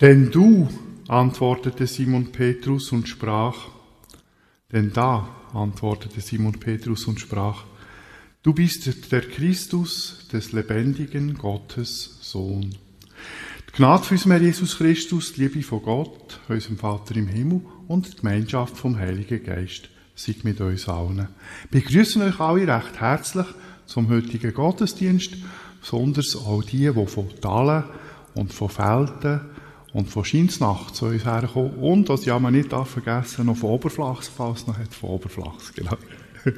Denn du, antwortete Simon Petrus und sprach, denn da, antwortete Simon Petrus und sprach, du bist der Christus des lebendigen Gottes Sohn. Die Gnade für unseren Jesus Christus, die Liebe von Gott, unserem Vater im Himmel und die Gemeinschaft vom Heiligen Geist sei mit uns allen. Wir begrüßen euch alle recht herzlich zum heutigen Gottesdienst, besonders auch die, die von Talen und von Felden und von Scheinsnacht zu uns herkommen. Und, was ja man nicht vergessen noch von Oberflachs, falls noch hat, von Oberflachs, genau.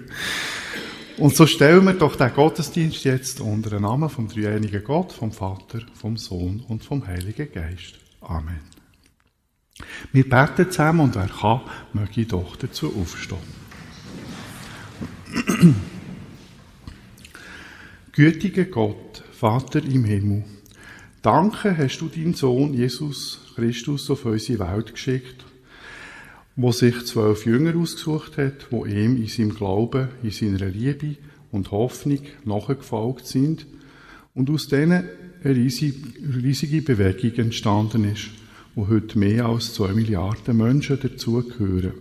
Und so stellen wir doch den Gottesdienst jetzt unter den Namen vom dreieinigen Gott, vom Vater, vom Sohn und vom Heiligen Geist. Amen. Wir beten zusammen und wer kann, möge doch dazu aufstehen. Gütiger Gott, Vater im Himmel, danke hast du deinen Sohn Jesus Christus auf unsere Welt geschickt, wo sich zwölf Jünger ausgesucht hat, wo ihm in seinem Glauben, in seiner Liebe und Hoffnung nachgefolgt sind und aus denen eine riesige Bewegung entstanden ist, wo heute mehr als zwei Milliarden Menschen dazugehören.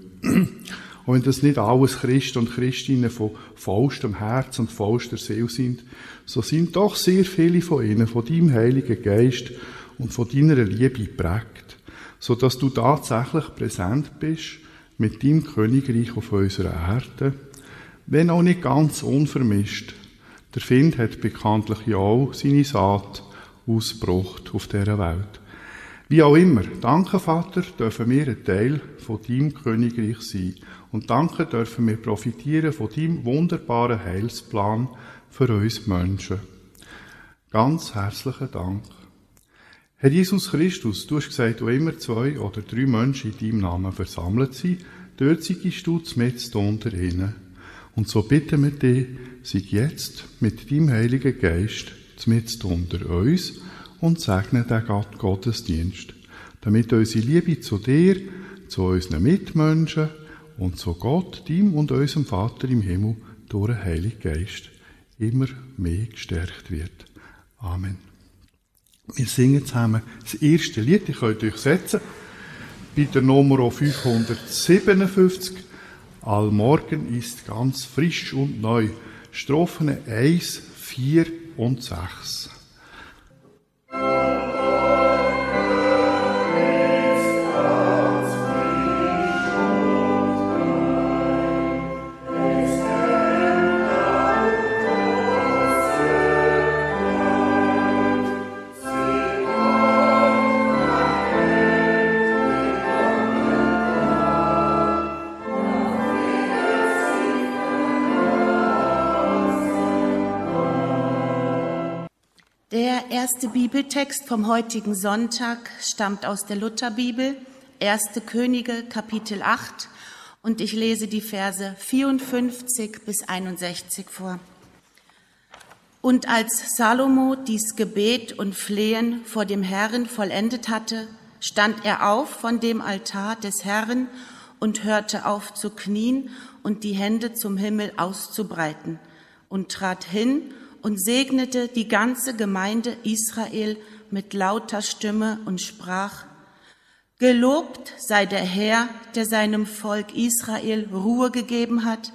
Und wenn das nicht alles Christen und Christinnen von vollstem Herz und vollster Seele sind, so sind doch sehr viele von ihnen von deinem Heiligen Geist und von deiner Liebe prägt, so dass du tatsächlich präsent bist mit deinem Königreich auf unserer Erde, wenn auch nicht ganz unvermischt. Der Find hat bekanntlich ja auch seine Saat ausgebracht auf dieser Welt. Wie auch immer, danke Vater, dürfen wir ein Teil von deinem Königreich sein und danke dürfen wir profitieren von deinem wunderbaren Heilsplan für uns Menschen. Ganz herzlichen Dank. Herr Jesus Christus, du hast gesagt, wo immer zwei oder drei Menschen in deinem Namen versammelt sind, dort seist du mit unter ihnen. Und so bitten wir dich, sei jetzt mit deinem Heiligen Geist mit unter uns und segne den Gottesdienst, damit unsere Liebe zu dir, zu unseren Mitmenschen und zu Gott, dem und unserem Vater im Himmel durch den Heiligen Geist immer mehr gestärkt wird. Amen. Wir singen zusammen das erste Lied, ich könnt euch setzen, bei der Nummer 557. Allmorgen ist ganz frisch und neu. Strophen 1, 4 und 6. erste Bibeltext vom heutigen Sonntag stammt aus der Lutherbibel, 1. Könige, Kapitel 8, und ich lese die Verse 54 bis 61 vor. Und als Salomo dies Gebet und Flehen vor dem Herrn vollendet hatte, stand er auf von dem Altar des Herrn und hörte auf zu knien und die Hände zum Himmel auszubreiten und trat hin und segnete die ganze Gemeinde Israel mit lauter Stimme und sprach, Gelobt sei der Herr, der seinem Volk Israel Ruhe gegeben hat,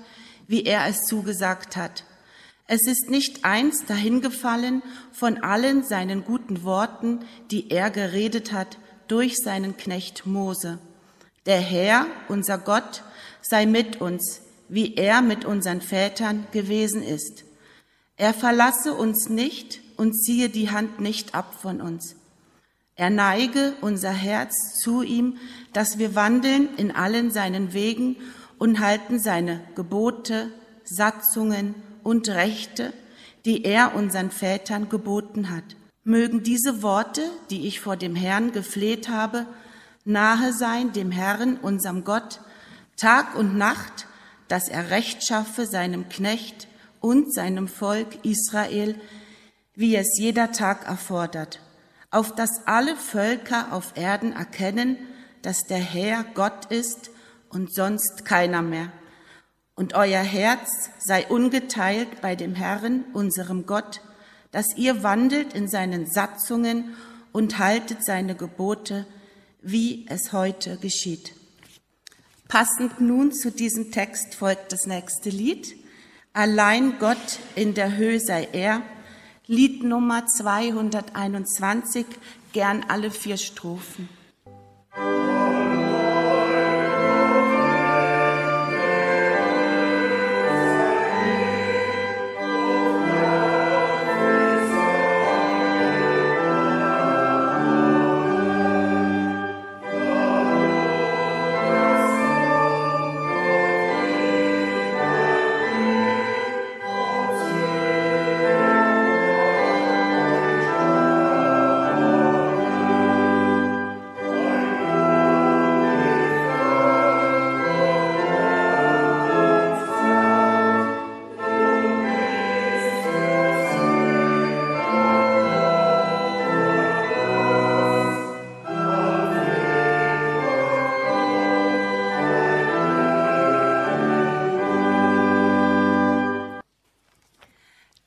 wie er es zugesagt hat. Es ist nicht eins dahingefallen von allen seinen guten Worten, die er geredet hat durch seinen Knecht Mose. Der Herr, unser Gott, sei mit uns, wie er mit unseren Vätern gewesen ist. Er verlasse uns nicht und ziehe die Hand nicht ab von uns. Er neige unser Herz zu ihm, dass wir wandeln in allen seinen Wegen und halten seine Gebote, Satzungen und Rechte, die er unseren Vätern geboten hat. Mögen diese Worte, die ich vor dem Herrn gefleht habe, nahe sein dem Herrn, unserem Gott, Tag und Nacht, dass er Recht schaffe seinem Knecht, und seinem Volk Israel, wie es jeder Tag erfordert, auf dass alle Völker auf Erden erkennen, dass der Herr Gott ist und sonst keiner mehr. Und euer Herz sei ungeteilt bei dem Herrn, unserem Gott, dass ihr wandelt in seinen Satzungen und haltet seine Gebote, wie es heute geschieht. Passend nun zu diesem Text folgt das nächste Lied. Allein Gott in der Höhe sei er. Lied Nummer 221, gern alle vier Strophen.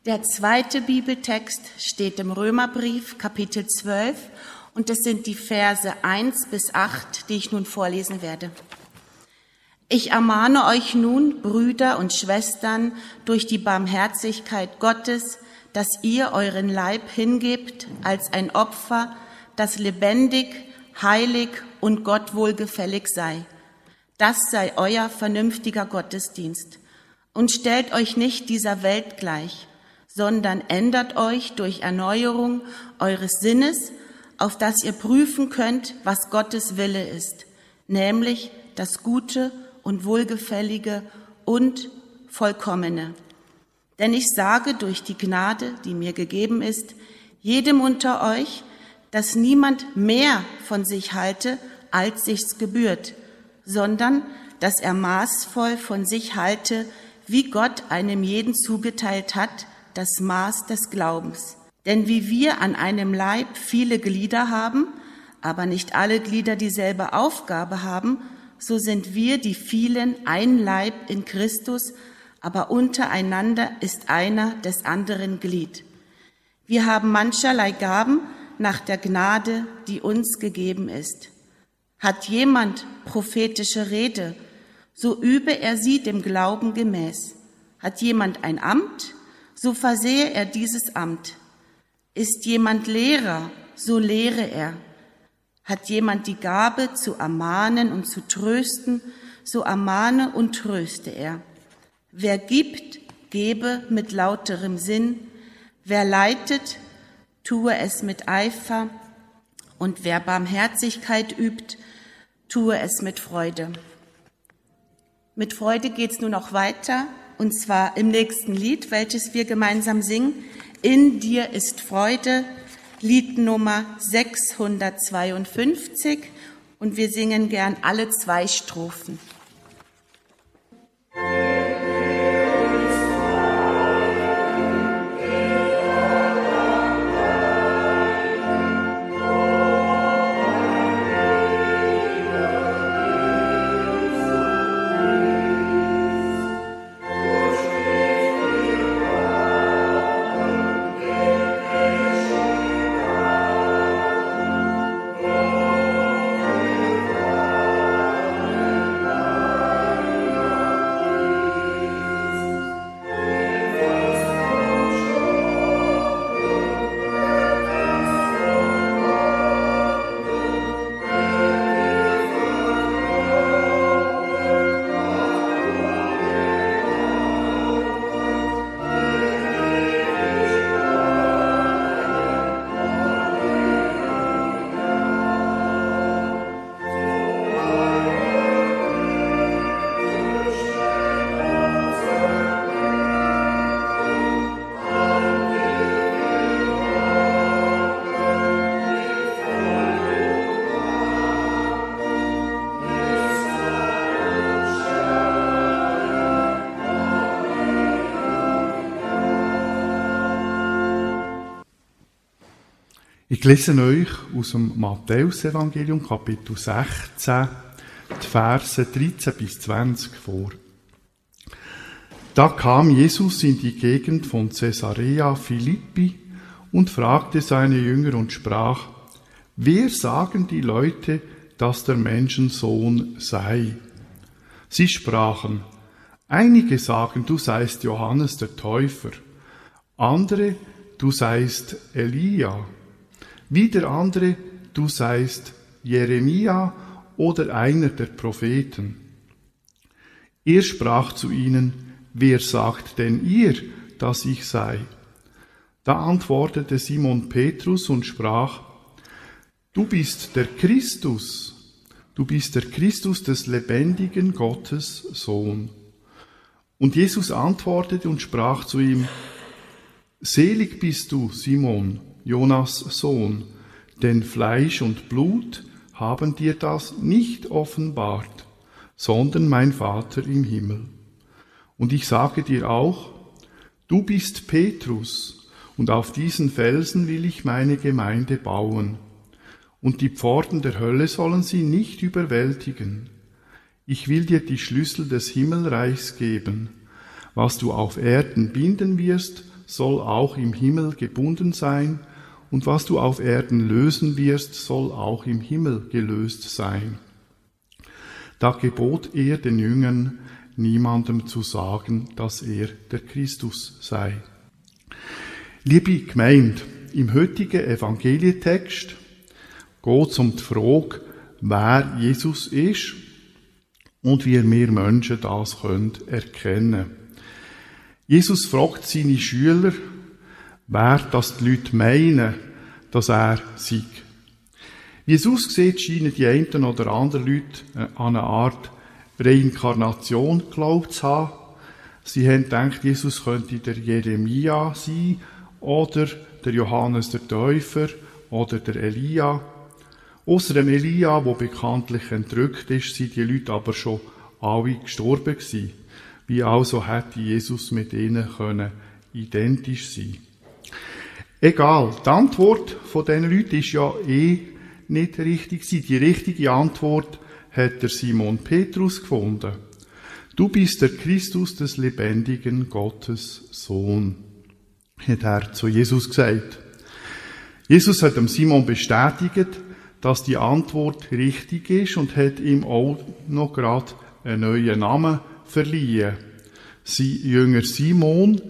Der zweite Bibeltext steht im Römerbrief Kapitel 12 und es sind die Verse 1 bis 8, die ich nun vorlesen werde. Ich ermahne euch nun, Brüder und Schwestern, durch die Barmherzigkeit Gottes, dass ihr euren Leib hingebt als ein Opfer, das lebendig, heilig und Gott wohlgefällig sei. Das sei euer vernünftiger Gottesdienst. Und stellt euch nicht dieser Welt gleich sondern ändert euch durch Erneuerung eures Sinnes, auf dass ihr prüfen könnt, was Gottes Wille ist, nämlich das Gute und Wohlgefällige und Vollkommene. Denn ich sage durch die Gnade, die mir gegeben ist, jedem unter euch, dass niemand mehr von sich halte, als sich's gebührt, sondern dass er maßvoll von sich halte, wie Gott einem jeden zugeteilt hat, das Maß des Glaubens. Denn wie wir an einem Leib viele Glieder haben, aber nicht alle Glieder dieselbe Aufgabe haben, so sind wir die vielen ein Leib in Christus, aber untereinander ist einer des anderen Glied. Wir haben mancherlei Gaben nach der Gnade, die uns gegeben ist. Hat jemand prophetische Rede, so übe er sie dem Glauben gemäß. Hat jemand ein Amt, so versehe er dieses Amt. Ist jemand Lehrer, so lehre er. Hat jemand die Gabe zu ermahnen und zu trösten, so ermahne und tröste er. Wer gibt, gebe mit lauterem Sinn. Wer leitet, tue es mit Eifer. Und wer Barmherzigkeit übt, tue es mit Freude. Mit Freude geht's nun noch weiter und zwar im nächsten Lied, welches wir gemeinsam singen. In dir ist Freude, Lied Nummer 652 und wir singen gern alle zwei Strophen. Ich lese euch aus dem Matthäusevangelium Kapitel 16 die Verse 13 bis 20 vor. Da kam Jesus in die Gegend von Caesarea Philippi und fragte seine Jünger und sprach, wer sagen die Leute, dass der Menschensohn sei. Sie sprachen, einige sagen, du seist Johannes der Täufer, andere, du seist Elia, wieder andere, du seist Jeremia oder einer der Propheten. Er sprach zu ihnen, wer sagt denn ihr, dass ich sei? Da antwortete Simon Petrus und sprach, du bist der Christus, du bist der Christus des lebendigen Gottes Sohn. Und Jesus antwortete und sprach zu ihm, Selig bist du, Simon, Jonas Sohn, denn Fleisch und Blut haben dir das nicht offenbart, sondern mein Vater im Himmel. Und ich sage dir auch, du bist Petrus, und auf diesen Felsen will ich meine Gemeinde bauen, und die Pforten der Hölle sollen sie nicht überwältigen. Ich will dir die Schlüssel des Himmelreichs geben. Was du auf Erden binden wirst, soll auch im Himmel gebunden sein, und was du auf Erden lösen wirst, soll auch im Himmel gelöst sein. Da gebot er den Jüngern, niemandem zu sagen, dass er der Christus sei. Liebe Gemeinde, im heutigen Evangelietext geht es um die Frage, wer Jesus ist und wie wir Menschen das können erkennen Jesus fragt seine Schüler, wer das die Leute meinen, dass er sei. Wie es aussieht, scheinen die einen oder anderen Leute äh, an eine Art Reinkarnation geglaubt zu haben. Sie haben gedacht, Jesus könnte der Jeremia sein oder der Johannes der Täufer oder der Elia. Außer dem Elia, wo bekanntlich entrückt ist, sind die Leute aber schon alle gestorben gewesen. Wie also hätte Jesus mit ihnen können identisch sein? Egal, die Antwort von diesen Leuten ist ja eh nicht richtig. Die richtige Antwort hat der Simon Petrus gefunden. Du bist der Christus des lebendigen Gottes Sohn, hat er zu Jesus gesagt. Jesus hat dem Simon bestätigt, dass die Antwort richtig ist und hat ihm auch noch gerade einen neuen Namen verliehen. Sein Jünger Simon,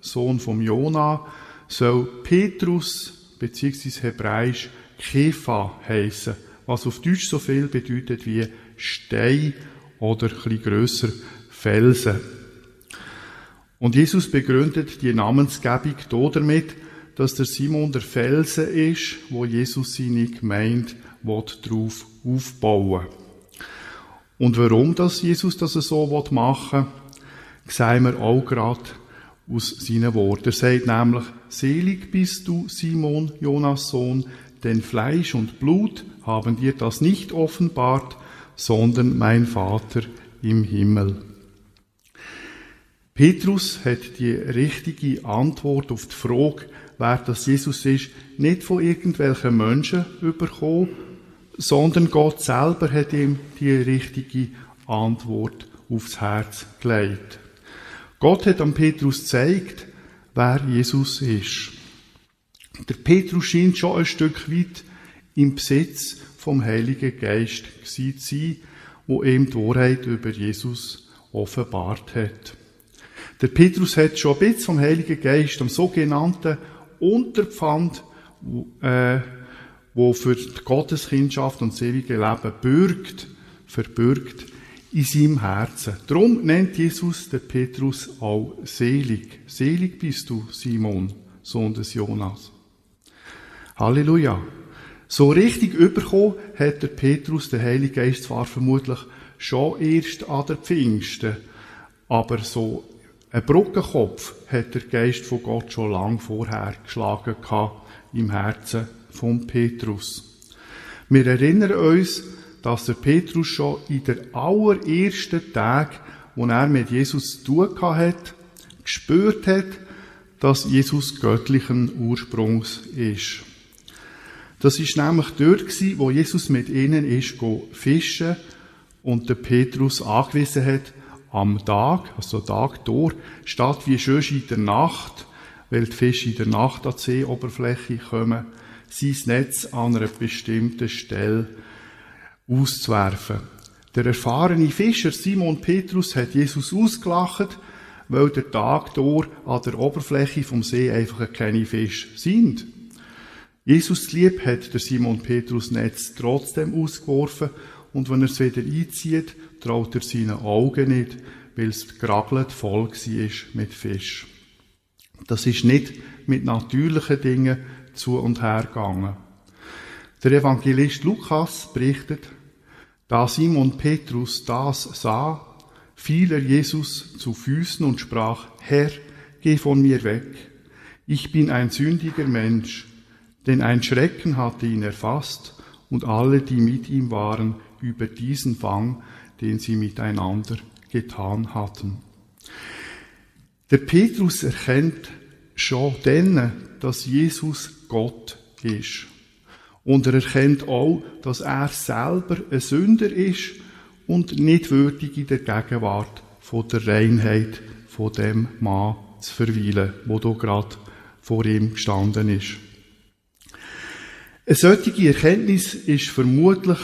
Sohn vom Jona, soll Petrus bzw. Hebräisch Kefa heißen, was auf Deutsch so viel bedeutet wie Stein oder ein grösser Felsen. Und Jesus begründet die Namensgebung damit, dass der Simon der Felsen ist, wo Jesus seine Gemeinde darauf aufbauen Und warum das Jesus das so machen will, sehen wir auch gerade aus seinen Worten. Er sagt nämlich, selig bist du, Simon, Jonas Sohn, denn Fleisch und Blut haben dir das nicht offenbart, sondern mein Vater im Himmel. Petrus hat die richtige Antwort auf die Frage, wer das Jesus ist, nicht von irgendwelchen Menschen bekommen, sondern Gott selber hat ihm die richtige Antwort aufs Herz gelegt. Gott hat am Petrus gezeigt, wer Jesus ist. Der Petrus scheint schon ein Stück weit im Besitz vom Heiligen Geist zu sein, wo ihm die Wahrheit über Jesus offenbart hat. Der Petrus hat schon ein bisschen vom Heiligen Geist, am sogenannten Unterpfand, äh, wo für die Gotteskindschaft und das ewige Leben bürgt, verbürgt, in seinem Herzen. Darum nennt Jesus den Petrus auch selig. Selig bist du, Simon, Sohn des Jonas. Halleluja. So richtig überkommen hat der Petrus den Heiligen Geist zwar vermutlich schon erst an der Pfingsten, aber so ein Brückenkopf hat der Geist von Gott schon lang vorher geschlagen im Herzen von Petrus. Wir erinnern uns, dass der Petrus schon in der allerersten Tag, wo er mit Jesus zu tun hat, gespürt hat, dass Jesus göttlichen Ursprungs ist. Das ist nämlich dort gewesen, wo Jesus mit ihnen ist go fischen und der Petrus angewiesen hat, am Tag, also Tag durch, statt wie schön in der Nacht, weil die Fische in der Nacht an die Seeoberfläche kommen, sein Netz an einer bestimmten Stelle auszuwerfen. Der erfahrene Fischer Simon Petrus hat Jesus ausgelacht, weil der Tag dort an der Oberfläche vom See einfach keine Fische sind. Jesus lieb hat der Simon Petrus Netz trotzdem ausgeworfen und wenn er es wieder einzieht, traut er seinen Augen nicht, weil es geragelt voll war mit Fisch. Das ist nicht mit natürlichen Dingen zu und her gegangen. Der Evangelist Lukas berichtet, da Simon Petrus das sah, fiel er Jesus zu Füßen und sprach, Herr, geh von mir weg. Ich bin ein sündiger Mensch, denn ein Schrecken hatte ihn erfasst und alle, die mit ihm waren, über diesen Fang, den sie miteinander getan hatten. Der Petrus erkennt schon dann, dass Jesus Gott ist. Und er erkennt auch, dass er selber ein Sünder ist und nicht würdig in der Gegenwart von der Reinheit von dem Mann zu verweilen, wo da gerade vor ihm gestanden ist. Eine solche Erkenntnis ist vermutlich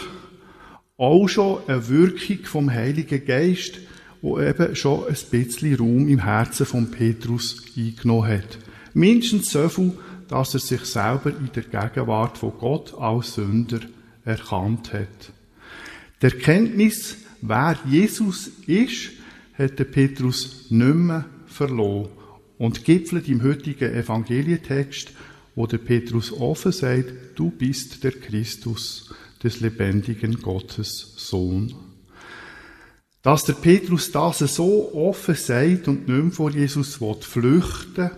auch schon eine Wirkung vom Heiligen Geist, wo eben schon ein bisschen Raum im Herzen von Petrus eingenommen hat. Mindestens so viel, dass er sich selber in der Gegenwart von Gott als Sünder erkannt hat. Die Erkenntnis, wer Jesus ist, hat der Petrus nicht mehr verloren und gipfelt im heutigen Evangelientext, wo der Petrus offen sagt, du bist der Christus, des lebendigen Gottes Sohn. Dass der Petrus das so offen sagt und nicht mehr vor Jesus flüchten will,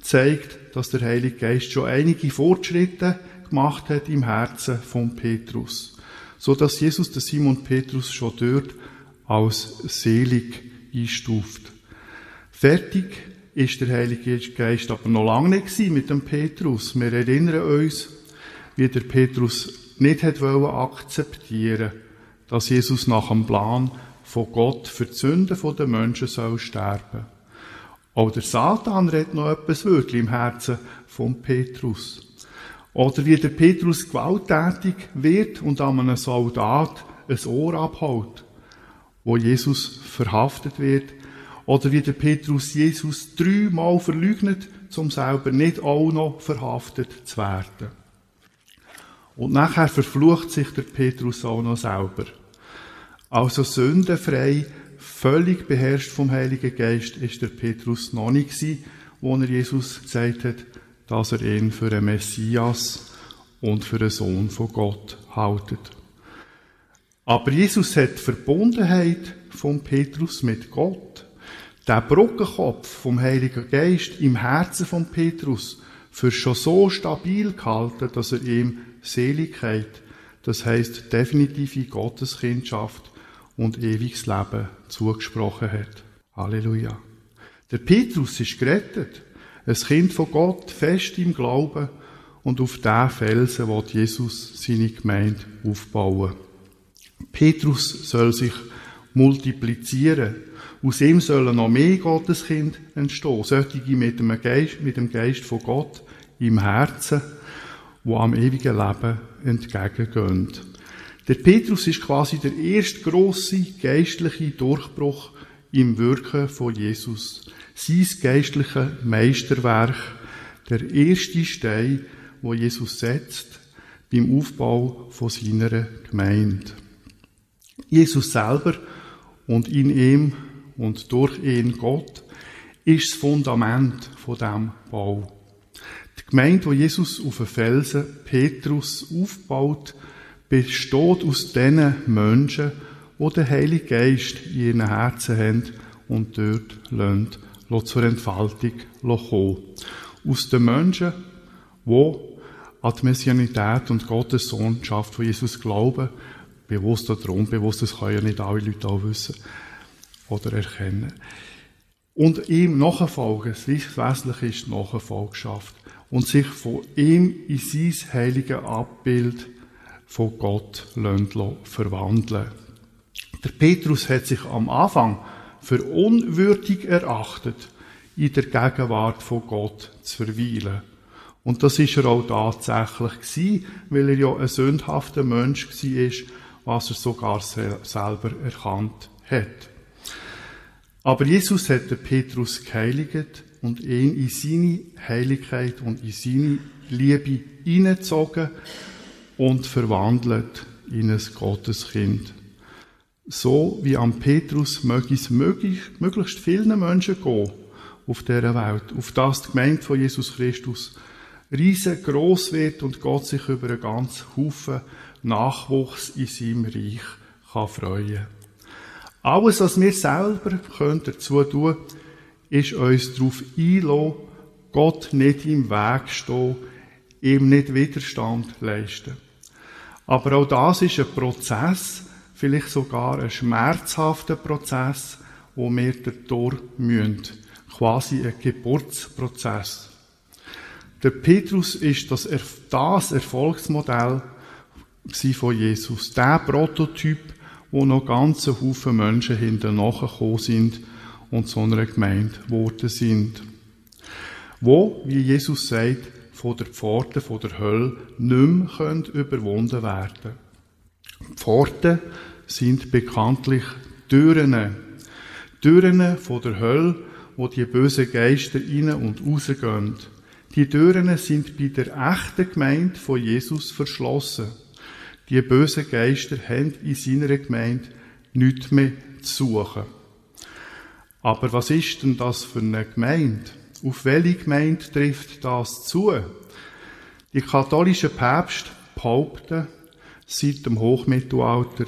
zeigt, dass der Heilige Geist schon einige Fortschritte gemacht hat im Herzen von Petrus, so dass Jesus den Simon Petrus schon dort als selig einstuft. Fertig ist der Heilige Geist aber noch lange nicht mit dem Petrus. Wir erinnern uns, wie der Petrus nicht hat akzeptieren dass Jesus nach dem Plan von Gott für die Sünden der Menschen soll sterben. Auch der Satan redet noch etwas wirklich im Herzen von Petrus. Oder wie der Petrus gewalttätig wird und an einem Soldat ein Ohr abhaut, wo Jesus verhaftet wird. Oder wie der Petrus Jesus dreimal verleugnet, um selber nicht auch noch verhaftet zu werden. Und nachher verflucht sich der Petrus auch noch selber. Also sündenfrei völlig beherrscht vom Heiligen Geist ist der Petrus noch nicht gewesen, wo er Jesus gesagt hat, dass er ihn für einen Messias und für einen Sohn von Gott haltet. Aber Jesus hat die Verbundenheit von Petrus mit Gott, der Brückenkopf vom Heiligen Geist im Herzen von Petrus, für schon so stabil gehalten, dass er ihm Seligkeit, das heißt definitive Gotteskindschaft und ewiges Leben zugesprochen hat. Halleluja. Der Petrus ist gerettet, ein Kind von Gott, fest im Glauben und auf diesen Felsen wird Jesus seine Gemeinde aufbauen. Petrus soll sich multiplizieren. Aus ihm sollen noch mehr Gotteskind entstehen. Solche mit dem Geist, mit dem Geist von Gott im Herzen, wo am ewigen Leben entgegengehen. Der Petrus ist quasi der erste große geistliche Durchbruch im Wirken von Jesus. Sein geistliches Meisterwerk, der erste Stein, wo Jesus setzt beim Aufbau von seiner Gemeinde. Jesus selber und in ihm und durch ihn Gott ist das Fundament von dem Bau. Die Gemeinde, wo Jesus auf den Felsen Petrus aufbaut, besteht aus den Menschen, die den Heiligen Geist in ihren Herzen haben und dort lassen, zur Entfaltung kommen. Aus den Menschen, die an die Messianität und Gottes Sohnschaft von Jesus glauben, bewusst oder unbewusst, das können ja nicht alle Leute auch wissen oder erkennen. Und ihm nachfolgen, das Wesentliche ist die Nachfolgschaft. Und sich von ihm in sein heiliges Abbild von Gott verwandeln Der Petrus hat sich am Anfang für unwürdig erachtet, in der Gegenwart von Gott zu verweilen. Und das ist er auch tatsächlich gewesen, weil er ja ein sündhafter Mensch war was er sogar selber erkannt hat. Aber Jesus hat den Petrus geheiligt und ihn in seine Heiligkeit und in seine Liebe hineingezogen und verwandelt in ein Gotteskind. So wie am Petrus möge es möglichst vielen Menschen gehen auf dieser Welt, auf das die Gemeinde von Jesus Christus riesengroß wird und Gott sich über einen ganzen Haufen Nachwuchs in seinem Reich kann freuen Alles, was wir selber können dazu tun ist uns darauf einlassen, Gott nicht im Weg stehen, ihm nicht Widerstand leisten. Aber auch das ist ein Prozess, vielleicht sogar ein schmerzhafter Prozess, wo wir durch müssen. Quasi ein Geburtsprozess. Der Petrus ist das, das Erfolgsmodell von Jesus. Der Prototyp, wo noch ganze Haufen Menschen hinter nachgekommen sind und zu einer Gemeinde geworden sind. Wo, wie Jesus sagt, von der Pforte von der Hölle nicht mehr überwunden werden können. Pforten sind bekanntlich Türen. Türen von der Hölle, wo die bösen Geister rein und rausgehen. Die Türen sind bei der echten Gemeinde von Jesus verschlossen. Die bösen Geister haben in seiner Gemeinde nichts mehr zu suchen. Aber was ist denn das für eine Gemeinde? Auf welche Gemeinde trifft das zu? Die katholischen Päpste behaupten seit dem Hochmittelalter,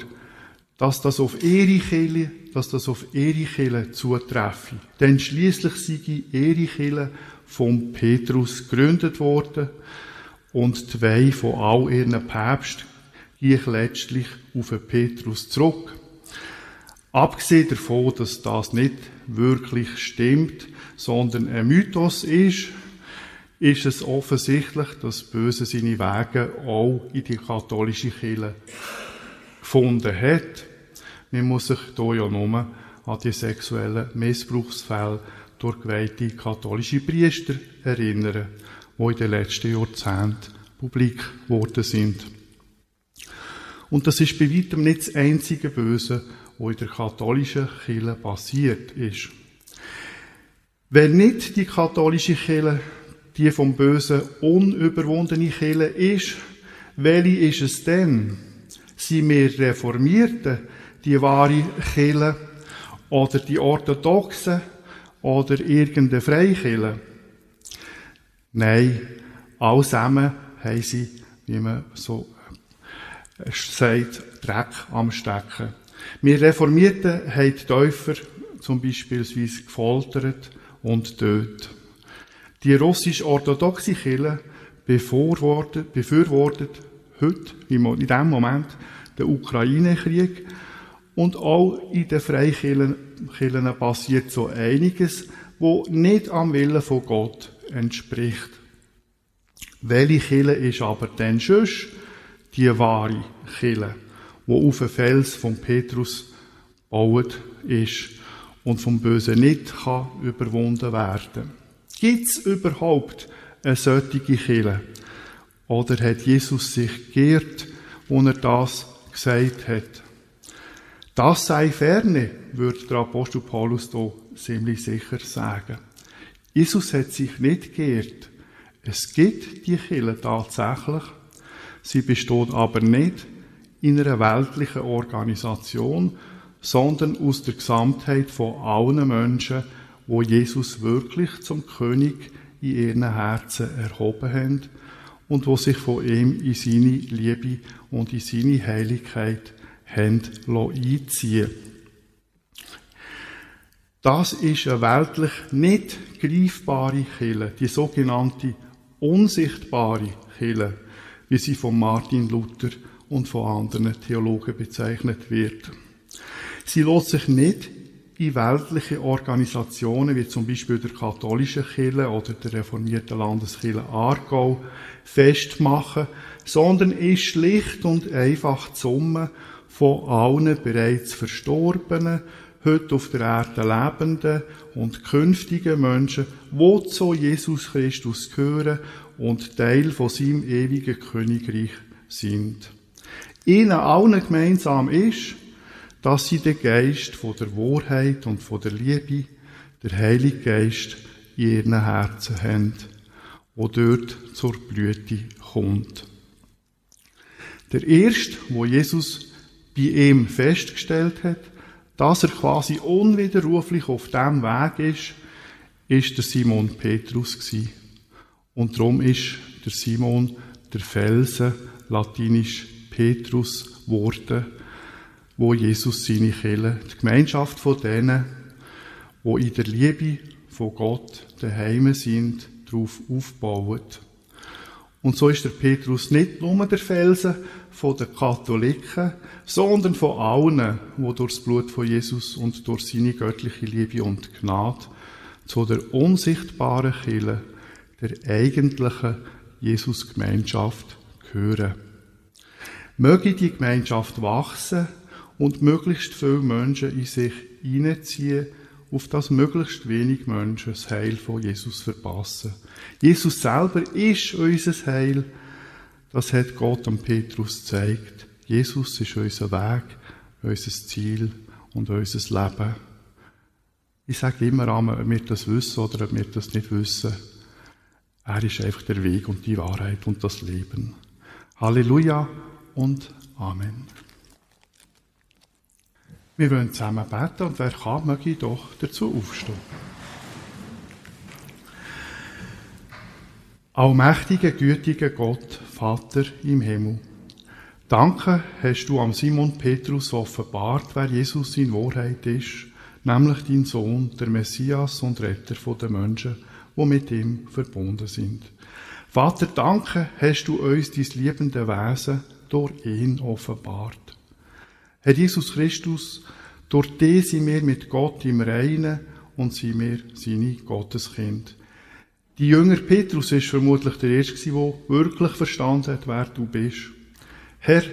dass das auf ihre Kirche, dass das auf ihre Kirche zutreffe. Denn schließlich sei ihre Kirche vom Petrus gegründet worden und zwei von all ihren Päpsten gehen letztlich auf den Petrus zurück. Abgesehen davon, dass das nicht wirklich stimmt, sondern ein Mythos ist, ist es offensichtlich, dass Böse seine Wege auch in die katholische Kirche gefunden hat. Man muss sich hier ja nur an die sexuellen Missbrauchsfälle durch geweihte katholische Priester erinnern, die in den letzten Jahrzehnten publik geworden sind. Und das ist bei weitem nicht das einzige Böse, was in der katholischen Kirche passiert ist. Wenn nicht die katholische Kirche die vom Bösen unüberwundene Kirche ist, welche ist es denn? Sind wir Reformierten die wahre Kirche oder die Orthodoxen oder irgendeine Freikirche? Nein, allesamen haben sie, wie man so sagt, Dreck am Stecken. Wir Reformierten haben die Täufer zum Beispiel gefoltert und tötet. Die russisch-orthodoxe Kirche befürwortet, befürwortet heute, in diesem Moment, den Ukraine-Krieg. Und auch in den Freikirchen passiert so einiges, wo nicht am Willen von Gott entspricht. Welche Kirche ist aber denn sonst die wahre Kirche, wo auf den Fels von Petrus gebaut ist und vom Bösen nicht kann überwunden werden Gibt es überhaupt eine solche Kirche? Oder hat Jesus sich geehrt, als er das gesagt hat? Das sei ferne, würde der Apostel Paulus hier ziemlich sicher sagen. Jesus hat sich nicht geehrt. Es gibt die Kirche tatsächlich. Sie besteht aber nicht in einer weltlichen Organisation, sondern aus der Gesamtheit von allen Menschen, wo Jesus wirklich zum König in ihren Herzen erhoben haben und wo sich von ihm in seine Liebe und in seine Heiligkeit haben einziehen Das ist eine weltlich nicht greifbare Kille, die sogenannte unsichtbare Kille, wie sie von Martin Luther und von anderen Theologen bezeichnet wird. Sie lässt sich nicht in weltliche Organisationen, wie zum Beispiel der katholischen Kirche oder der reformierten Landeskirche Aargau, festmachen, sondern ist schlicht und einfach die Summe von allen bereits Verstorbenen, heute auf der Erde lebenden und künftigen Menschen, die zu Jesus Christus gehören und Teil von seinem ewigen Königreich sind. Ihnen allen gemeinsam ist, dass sie den Geist von der Wahrheit und von der Liebe, der Heilige Geist, in ihren Herzen haben, wo dort zur Blüte kommt. Der erste, wo Jesus bei ihm festgestellt hat, dass er quasi unwiderruflich auf dem Weg ist, ist der Simon Petrus gewesen. Und darum ist der Simon der Felsen, latinisch Petrus, geworden, wo Jesus seine Kirche, die Gemeinschaft von denen, wo in der Liebe von Gott daheim sind, darauf aufbaut. Und so ist der Petrus nicht nur der Felsen von den Katholiken, sondern von allen, wo durch das Blut von Jesus und durch seine göttliche Liebe und Gnade zu der unsichtbaren Kirche, der eigentlichen Jesus-Gemeinschaft gehören. Möge die Gemeinschaft wachsen und möglichst viele Menschen in sich hineinziehen, auf das möglichst wenig Menschen das Heil von Jesus verpassen. Jesus selber ist unser Heil. Das hat Gott am Petrus gezeigt. Jesus ist unser Weg, unser Ziel und unser Leben. Ich sage immer ob wir das wissen oder ob wir das nicht wissen. Er ist einfach der Weg und die Wahrheit und das Leben. Halleluja und Amen. Wir wollen zusammen beten und wer kann, möge doch dazu aufstehen. Allmächtiger, gütiger Gott, Vater im Himmel. Danke hast du am Simon Petrus offenbart, wer Jesus in Wahrheit ist, nämlich dein Sohn, der Messias und Retter der Menschen, die mit ihm verbunden sind. Vater, danke hast du uns dein liebende Wesen durch ihn offenbart. Herr Jesus Christus, durch dich sind wir mit Gott im Reinen und sind wir seine Gotteskind. Die Jünger Petrus ist vermutlich der Erste, der wirklich verstanden hat, wer du bist. Herr,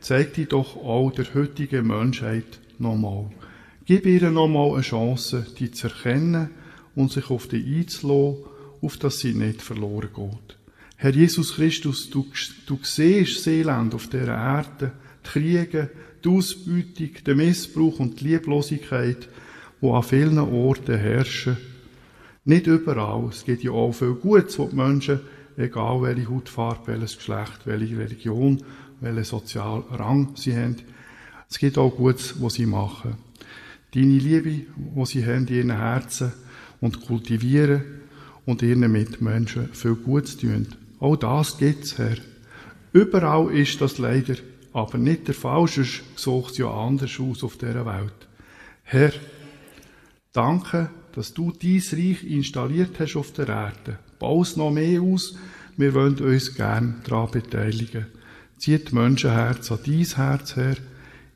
zeig dir doch auch der heutigen Menschheit nochmal. Gib ihr nochmal eine Chance, die zu erkennen und sich auf die einzulassen, auf dass sie nicht verloren geht. Herr Jesus Christus, du, du siehst Seeland auf dieser Erde, die Kriege, die Ausbeutung, den Missbrauch und die Lieblosigkeit, wo an vielen Orten herrschen. Nicht überall. Es gibt ja auch viel Gutes, wo die Menschen, egal welche Hautfarbe, welches Geschlecht, welche Religion, welchen sozialen Rang sie haben, es gibt auch Gutes, was sie machen. Deine Liebe, die sie haben in ihren Herzen und kultivieren und ihren Mitmenschen viel Gutes tun. Auch das gibt's, Herr. Überall ist das leider aber nicht der Fall, sonst sieht es ja anders aus auf dieser Welt. Herr, danke, dass du dein Reich installiert hast auf der Erde. Bau es noch mehr aus, wir wollen uns gern daran beteiligen. Zieh die Menschenherz an dein Herz her,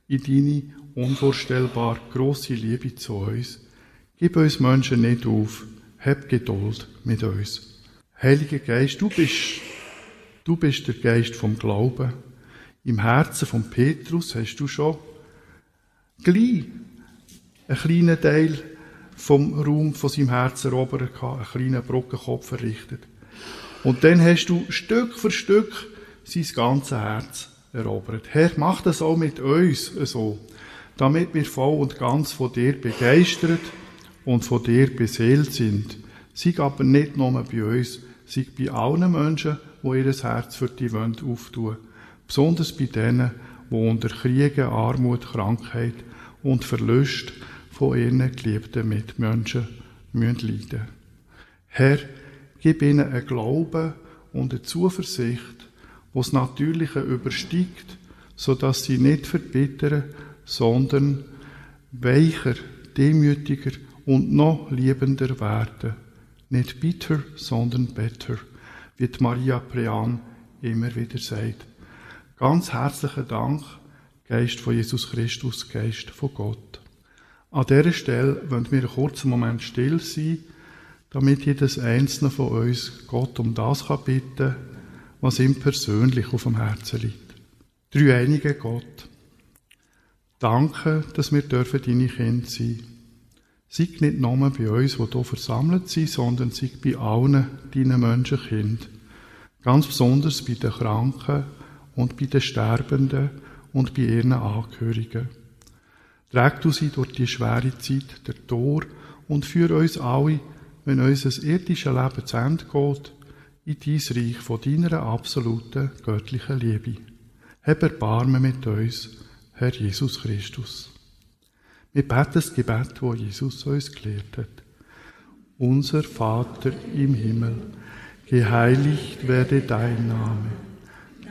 in deine unvorstellbar grosse Liebe zu uns. Gib uns Menschen nicht auf, hab Geduld mit uns. Heiliger Geist, du bist, du bist der Geist vom Glauben. Im Herzen von Petrus hast du schon gleich einen kleinen Teil vom Raum von seinem Herzen erobert einen kleinen Brückenkopf errichtet. Und dann hast du Stück für Stück sein ganzes Herz erobert. Herr, mach das auch mit uns so, damit wir voll und ganz von dir begeistert und von dir beseelt sind. Sieg aber nicht nur bei uns, sieg bei allen Menschen, die ihr Herz für Welt auftun besonders bei denen, die unter Kriegen, Armut, Krankheit und Verlust von ihren geliebten Mitmenschen müssen leiden Herr, gib ihnen einen Glauben und eine Zuversicht, wo das Natürliche übersteigt, so dass sie nicht verbittern, sondern weicher, demütiger und noch liebender werden. Nicht bitter, sondern better, wie Maria Prean immer wieder sagt. Ganz herzlichen Dank, Geist von Jesus Christus, Geist von Gott. An dieser Stelle wollen wir einen kurzen Moment still sein, damit jedes einzelne von uns Gott um das kann bitten, was ihm persönlich auf dem Herzen liegt. Dreieinige Gott. Danke, dass wir dürfen deine Kinder sein. Sei nicht nur bei uns, die hier versammelt sind, sondern sei bei allen deinen Menschenkind. Ganz besonders bei den Kranken, und bei den Sterbenden und bei ihren Angehörigen. Träg du sie durch die schwere Zeit der Tor und führ uns alle, wenn unser irdisches Leben zu Ende geht, in dein Reich von deiner absoluten göttlichen Liebe. Hab Erbarmen mit uns, Herr Jesus Christus. Wir beten das Gebet, wo Jesus uns gelehrt hat. Unser Vater im Himmel, geheiligt werde dein Name,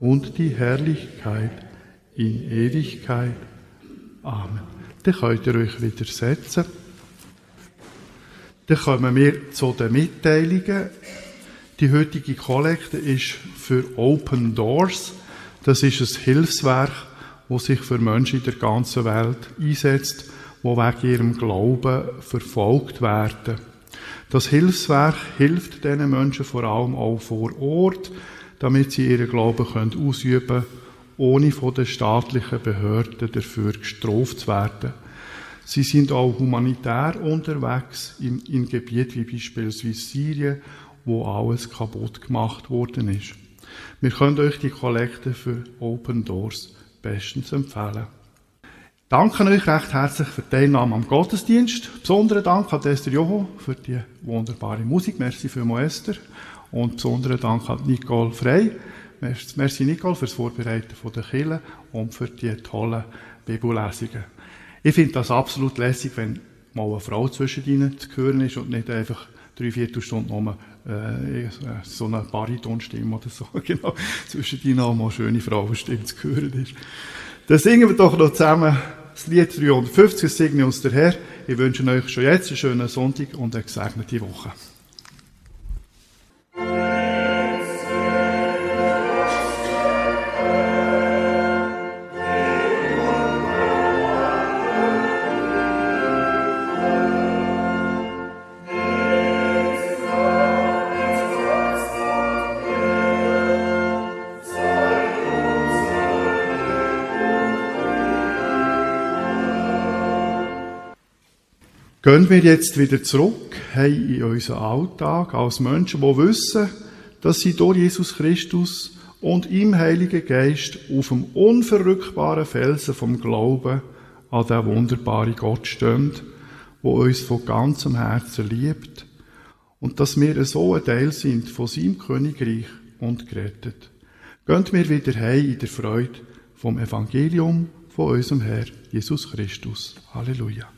und die Herrlichkeit in Ewigkeit. Amen. Dann könnt ihr euch wieder setzen. Dann kommen wir zu den Mitteilungen. Die heutige Kollekte ist für Open Doors. Das ist ein Hilfswerk, das sich für Menschen in der ganzen Welt einsetzt, die wegen ihrem Glauben verfolgt werden. Das Hilfswerk hilft diesen Menschen vor allem auch vor Ort, damit sie ihren Glauben können ausüben können, ohne von den staatlichen Behörden dafür gestraft zu werden. Sie sind auch humanitär unterwegs in, in Gebieten wie beispielsweise Syrien wo alles kaputt gemacht worden ist. Wir können euch die Kollekte für Open Doors bestens empfehlen. Danke euch recht herzlich für die Teilnahme am Gottesdienst. Besonderen Dank an Esther Joho für die wunderbare Musik. Merci für Esther. Und besonderen Dank an Nicole Frey. Merci Nicole für das Vorbereiten der Kille und für die tollen Bibellesungen. Ich finde das absolut lässig, wenn mal eine Frau zwischen ihnen zu hören ist und nicht einfach drei Viertelstunden nur äh, so eine Baritonstimme oder so, genau, zwischen die noch mal schöne Frauenstimme zu hören ist. Dann singen wir doch noch zusammen das Lied 350, Segne uns der Herr. Ich wünsche euch schon jetzt einen schönen Sonntag und eine gesegnete Woche. Gehen wir jetzt wieder zurück hey, in unseren Alltag als Menschen, die wissen, dass sie durch Jesus Christus und im Heiligen Geist auf dem unverrückbaren Felsen vom Glauben an den wunderbaren Gott stehen, wo uns von ganzem Herzen liebt und dass wir so ein Teil sind von seinem Königreich und gerettet. Gehen wir wieder hey in der Freude vom Evangelium von unserem Herr Jesus Christus. Halleluja.